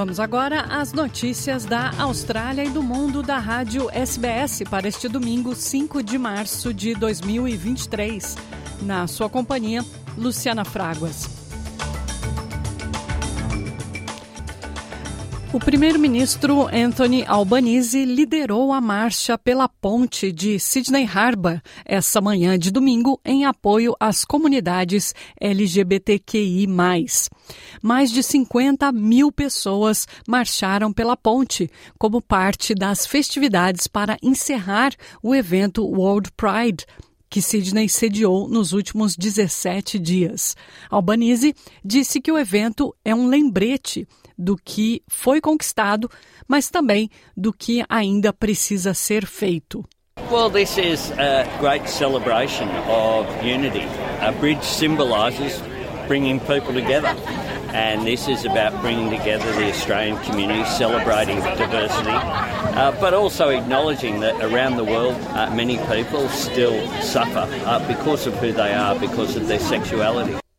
Vamos agora às notícias da Austrália e do mundo da rádio SBS para este domingo, 5 de março de 2023. Na sua companhia, Luciana Fraguas. O primeiro-ministro Anthony Albanese liderou a marcha pela ponte de Sydney Harbour essa manhã de domingo em apoio às comunidades LGBTQI. Mais de 50 mil pessoas marcharam pela ponte como parte das festividades para encerrar o evento World Pride que Sydney sediou nos últimos 17 dias. Albanese disse que o evento é um lembrete do que foi conquistado, mas também do que ainda precisa ser feito. Well, this is a great celebration of unity. A bridge symbolizes bringing people together. And this is about bringing together the Australian community, celebrating diversity, uh, but also acknowledging that around the world uh, many people still suffer uh, because of who they are, because of their sexuality.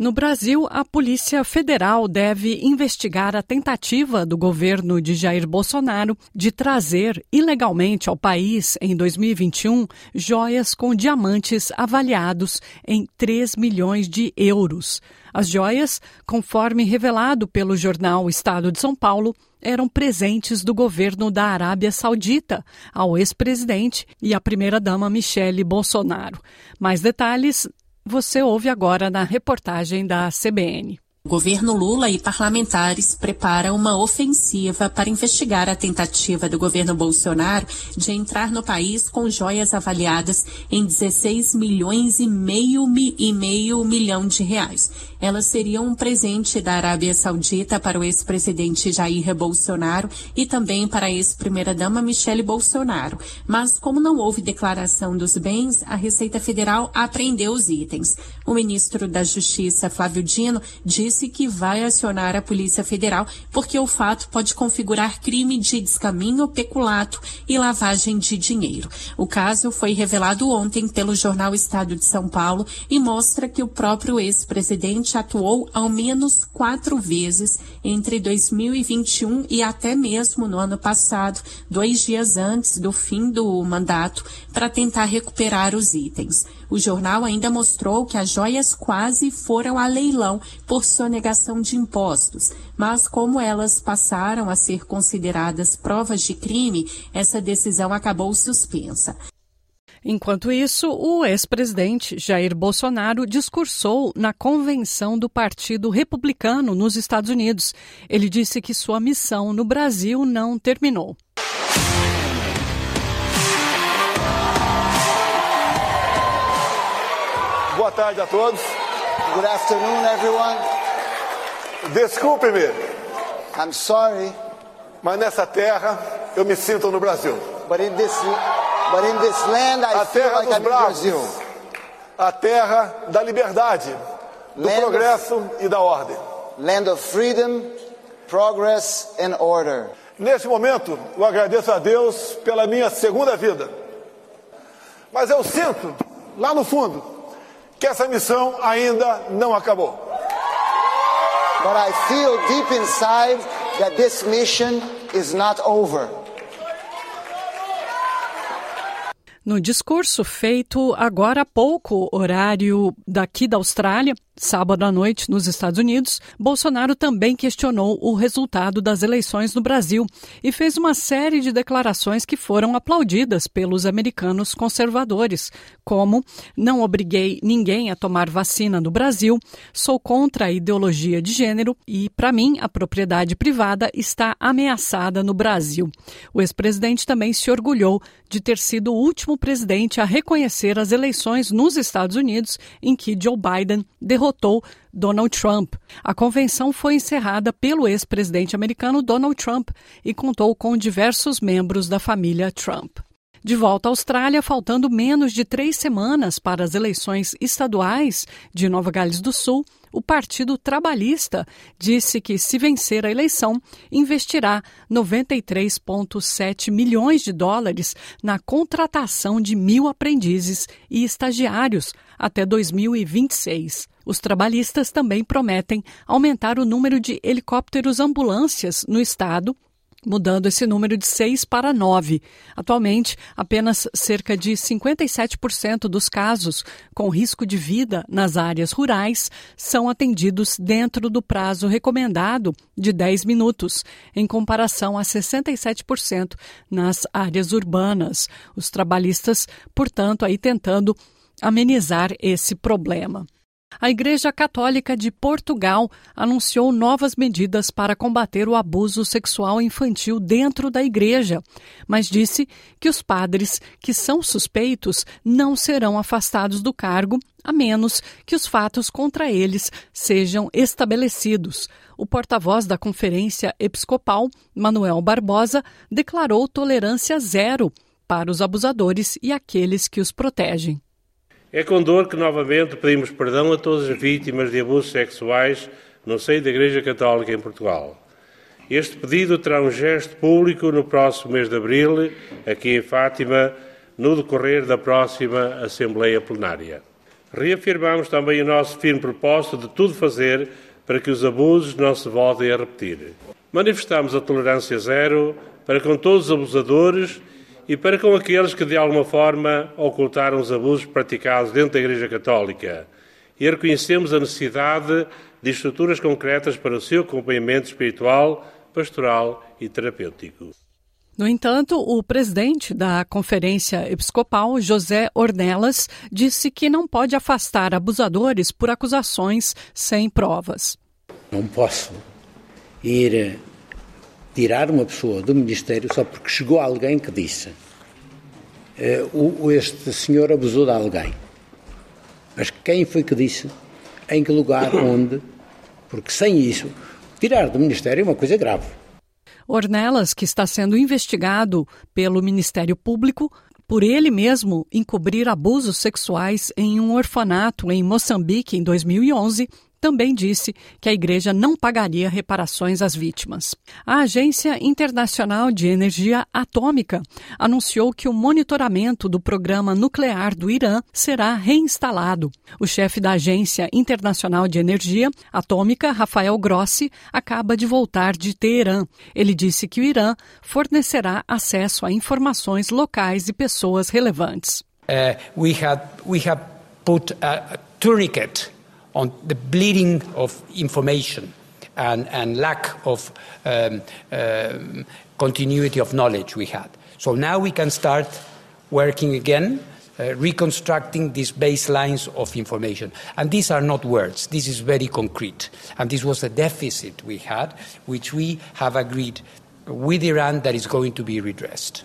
No Brasil, a Polícia Federal deve investigar a tentativa do governo de Jair Bolsonaro de trazer ilegalmente ao país, em 2021, joias com diamantes avaliados em 3 milhões de euros. As joias, conforme revelado pelo jornal Estado de São Paulo, eram presentes do governo da Arábia Saudita ao ex-presidente e à primeira-dama Michele Bolsonaro. Mais detalhes você ouve agora na reportagem da CBN. O governo Lula e parlamentares preparam uma ofensiva para investigar a tentativa do governo Bolsonaro de entrar no país com joias avaliadas em 16 milhões e meio, e meio milhão de reais. Elas seriam um presente da Arábia Saudita para o ex-presidente Jair Bolsonaro e também para a ex-primeira-dama Michele Bolsonaro. Mas como não houve declaração dos bens, a Receita Federal apreendeu os itens. O ministro da Justiça, Flávio Dino, disse disse que vai acionar a Polícia Federal porque o fato pode configurar crime de descaminho, peculato e lavagem de dinheiro. O caso foi revelado ontem pelo jornal Estado de São Paulo e mostra que o próprio ex-presidente atuou ao menos quatro vezes entre 2021 e até mesmo no ano passado, dois dias antes do fim do mandato, para tentar recuperar os itens. O jornal ainda mostrou que as joias quase foram a leilão por sonegação de impostos, mas como elas passaram a ser consideradas provas de crime, essa decisão acabou suspensa. Enquanto isso, o ex-presidente Jair Bolsonaro discursou na convenção do Partido Republicano nos Estados Unidos. Ele disse que sua missão no Brasil não terminou. Tarde a todos. Good afternoon, everyone. Desculpe-me. I'm sorry. Mas nessa terra eu me sinto no Brasil. But in this, but in this land I a feel terra like dos I'm bravos, in Brazil. A terra da liberdade, do Land progresso of, e da ordem. Land of freedom, progress and order. Neste momento, eu agradeço a Deus pela minha segunda vida. Mas eu sinto, lá no fundo, que essa missão ainda não acabou. But I feel deep inside that this mission is not over. No discurso feito agora há pouco, horário daqui da Austrália, sábado à noite nos Estados Unidos, Bolsonaro também questionou o resultado das eleições no Brasil e fez uma série de declarações que foram aplaudidas pelos americanos conservadores, como não obriguei ninguém a tomar vacina no Brasil, sou contra a ideologia de gênero e, para mim, a propriedade privada está ameaçada no Brasil. O ex-presidente também se orgulhou de ter sido o último presidente a reconhecer as eleições nos Estados Unidos em que Joe Biden derrotou derrotou Donald Trump. A convenção foi encerrada pelo ex-presidente americano Donald Trump e contou com diversos membros da família Trump. De volta à Austrália, faltando menos de três semanas para as eleições estaduais de Nova Gales do Sul, o Partido Trabalhista disse que, se vencer a eleição, investirá 93,7 milhões de dólares na contratação de mil aprendizes e estagiários até 2026. Os trabalhistas também prometem aumentar o número de helicópteros ambulâncias no estado mudando esse número de 6 para 9. Atualmente, apenas cerca de 57% dos casos com risco de vida nas áreas rurais são atendidos dentro do prazo recomendado de 10 minutos, em comparação a 67% nas áreas urbanas. Os trabalhistas, portanto, aí tentando amenizar esse problema. A Igreja Católica de Portugal anunciou novas medidas para combater o abuso sexual infantil dentro da igreja, mas disse que os padres que são suspeitos não serão afastados do cargo, a menos que os fatos contra eles sejam estabelecidos. O porta-voz da Conferência Episcopal, Manuel Barbosa, declarou tolerância zero para os abusadores e aqueles que os protegem. É com dor que novamente pedimos perdão a todas as vítimas de abusos sexuais no seio da Igreja Católica em Portugal. Este pedido terá um gesto público no próximo mês de abril, aqui em Fátima, no decorrer da próxima Assembleia Plenária. Reafirmamos também o nosso firme propósito de tudo fazer para que os abusos não se voltem a repetir. Manifestamos a tolerância zero para com todos os abusadores e para com aqueles que de alguma forma ocultaram os abusos praticados dentro da Igreja Católica. E reconhecemos a necessidade de estruturas concretas para o seu acompanhamento espiritual, pastoral e terapêutico. No entanto, o presidente da Conferência Episcopal, José Ornelas, disse que não pode afastar abusadores por acusações sem provas. Não posso ir tirar uma pessoa do Ministério só porque chegou alguém que disse uh, este senhor abusou de alguém. Mas quem foi que disse? Em que lugar? Onde? Porque sem isso, tirar do Ministério é uma coisa grave. Ornelas, que está sendo investigado pelo Ministério Público por ele mesmo encobrir abusos sexuais em um orfanato em Moçambique em 2011, também disse que a igreja não pagaria reparações às vítimas. A Agência Internacional de Energia Atômica anunciou que o monitoramento do programa nuclear do Irã será reinstalado. O chefe da Agência Internacional de Energia Atômica, Rafael Grossi, acaba de voltar de Teherã. Ele disse que o Irã fornecerá acesso a informações locais e pessoas relevantes. Uh, we have, we have put a tourniquet on the bleeding of information and, and lack of um, um, continuity of knowledge we had. So now we can start working again, uh, reconstructing these baselines of information. And these are not words, this is very concrete. And this was a deficit we had, which we have agreed with Iran that is going to be redressed.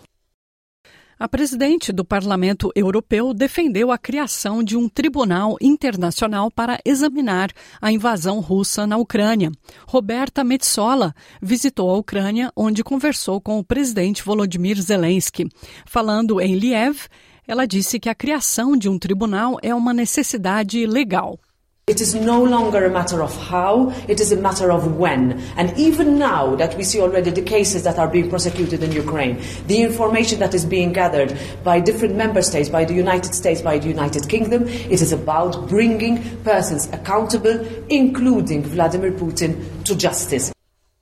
A presidente do Parlamento Europeu defendeu a criação de um tribunal internacional para examinar a invasão russa na Ucrânia. Roberta Metsola visitou a Ucrânia, onde conversou com o presidente Volodymyr Zelensky. Falando em Liev, ela disse que a criação de um tribunal é uma necessidade legal. It is no longer a matter of how, it is a matter of when. And even now that we see already the cases that are being prosecuted in Ukraine, the information that is being gathered by different member states, by the United States, by the United Kingdom, it is about bringing persons accountable, including Vladimir Putin, to justice.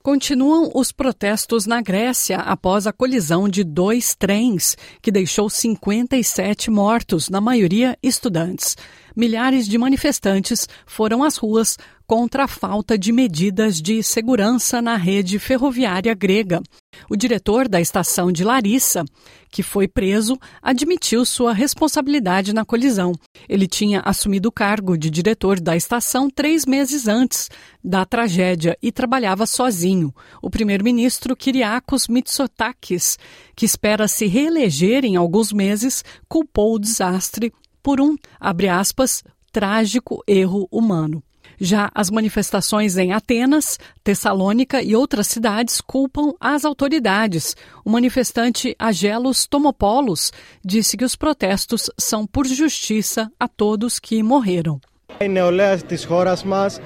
Continuam os protestos na Grécia após a colisão de dois trens, que deixou 57 mortos, na maioria estudantes milhares de manifestantes foram às ruas contra a falta de medidas de segurança na rede ferroviária grega. O diretor da estação de Larissa, que foi preso, admitiu sua responsabilidade na colisão. Ele tinha assumido o cargo de diretor da estação três meses antes da tragédia e trabalhava sozinho. O primeiro-ministro Kyriakos Mitsotakis, que espera se reeleger em alguns meses, culpou o desastre por um, abre aspas, trágico erro humano. Já as manifestações em Atenas, Tessalônica e outras cidades culpam as autoridades. O manifestante Agelos Tomopoulos disse que os protestos são por justiça a todos que morreram. Η νεολαία της χώρας μας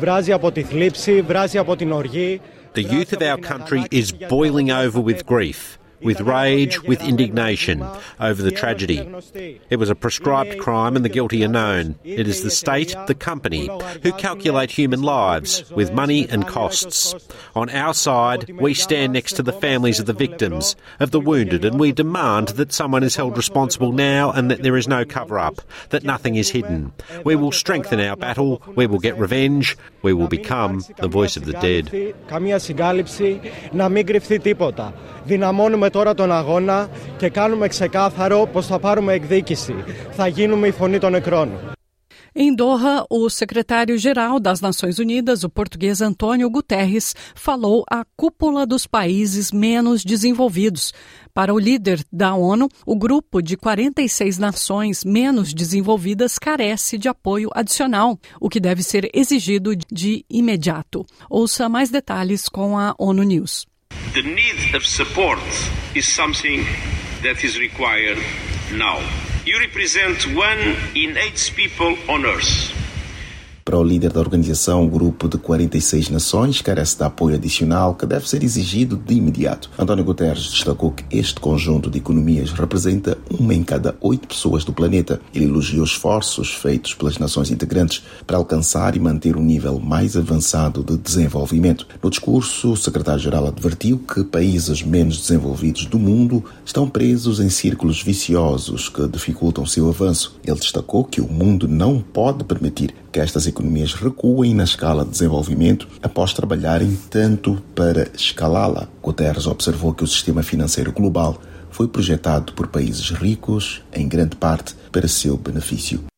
βράζει από τη θλίψη, βράζει από την οργή. The youth of our country is boiling over with grief. With rage, with indignation over the tragedy. It was a prescribed crime and the guilty are known. It is the state, the company, who calculate human lives with money and costs. On our side, we stand next to the families of the victims, of the wounded, and we demand that someone is held responsible now and that there is no cover up, that nothing is hidden. We will strengthen our battle, we will get revenge, we will become the voice of the dead. Δυναμώνουμε τώρα τον αγώνα και κάνουμε ξεκάθαρο πως θα πάρουμε εκδίκηση. Θα γίνουμε η φωνή των νεκρών. Em Doha, o secretário-geral das Nações Unidas, o português Antônio Guterres, falou à cúpula dos países menos desenvolvidos. Para o líder da ONU, o grupo de 46 nações menos desenvolvidas carece de apoio adicional, o que deve ser exigido de imediato. Ouça mais detalhes com a ONU News. The need of support is something that is required now. You represent one in eight people on earth. Para o líder da organização, o grupo de 46 nações carece de apoio adicional que deve ser exigido de imediato. António Guterres destacou que este conjunto de economias representa uma em cada oito pessoas do planeta. Ele elogiou esforços feitos pelas nações integrantes para alcançar e manter um nível mais avançado de desenvolvimento. No discurso, o secretário-geral advertiu que países menos desenvolvidos do mundo estão presos em círculos viciosos que dificultam seu avanço. Ele destacou que o mundo não pode permitir que estas economias recuem na escala de desenvolvimento após trabalharem tanto para escalá-la. Guterres observou que o sistema financeiro global foi projetado por países ricos, em grande parte para seu benefício.